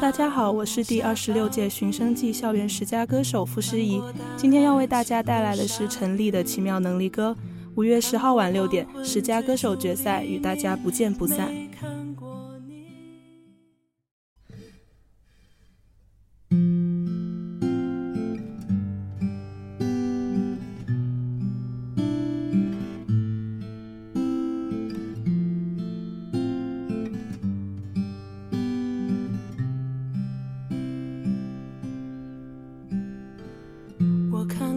大家好，我是第二十六届寻声记校园十佳歌手傅诗怡，今天要为大家带来的是陈粒的奇妙能力歌。五月十号晚六点，十佳歌手决赛，与大家不见不散。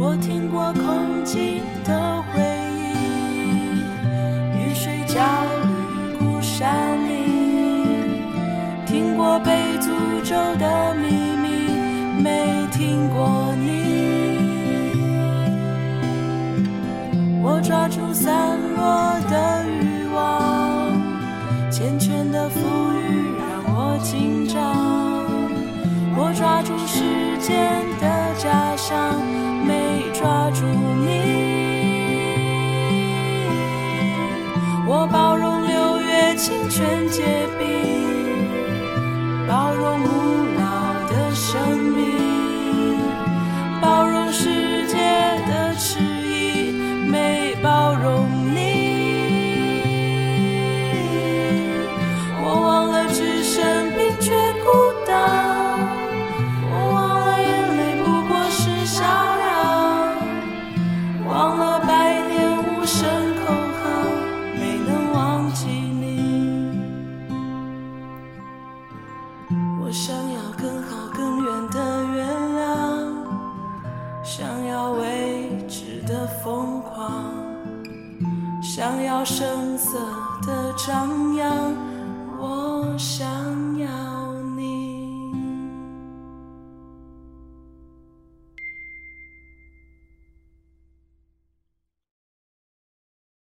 我听过空气的回音，雨水浇绿孤山林，听过被诅咒的秘密，没听过你。我抓住散落的欲望，缱绻的浮云让我紧张。包容六月清泉结冰，包容古老的生命。我想要更好更远的原谅，想要未知的疯狂，想要声色的张扬，我想要。